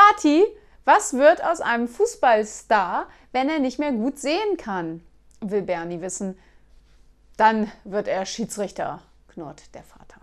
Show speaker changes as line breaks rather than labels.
Vati, was wird aus einem Fußballstar, wenn er nicht mehr gut sehen kann? will Bernie wissen. Dann wird er Schiedsrichter, knurrt der Vater.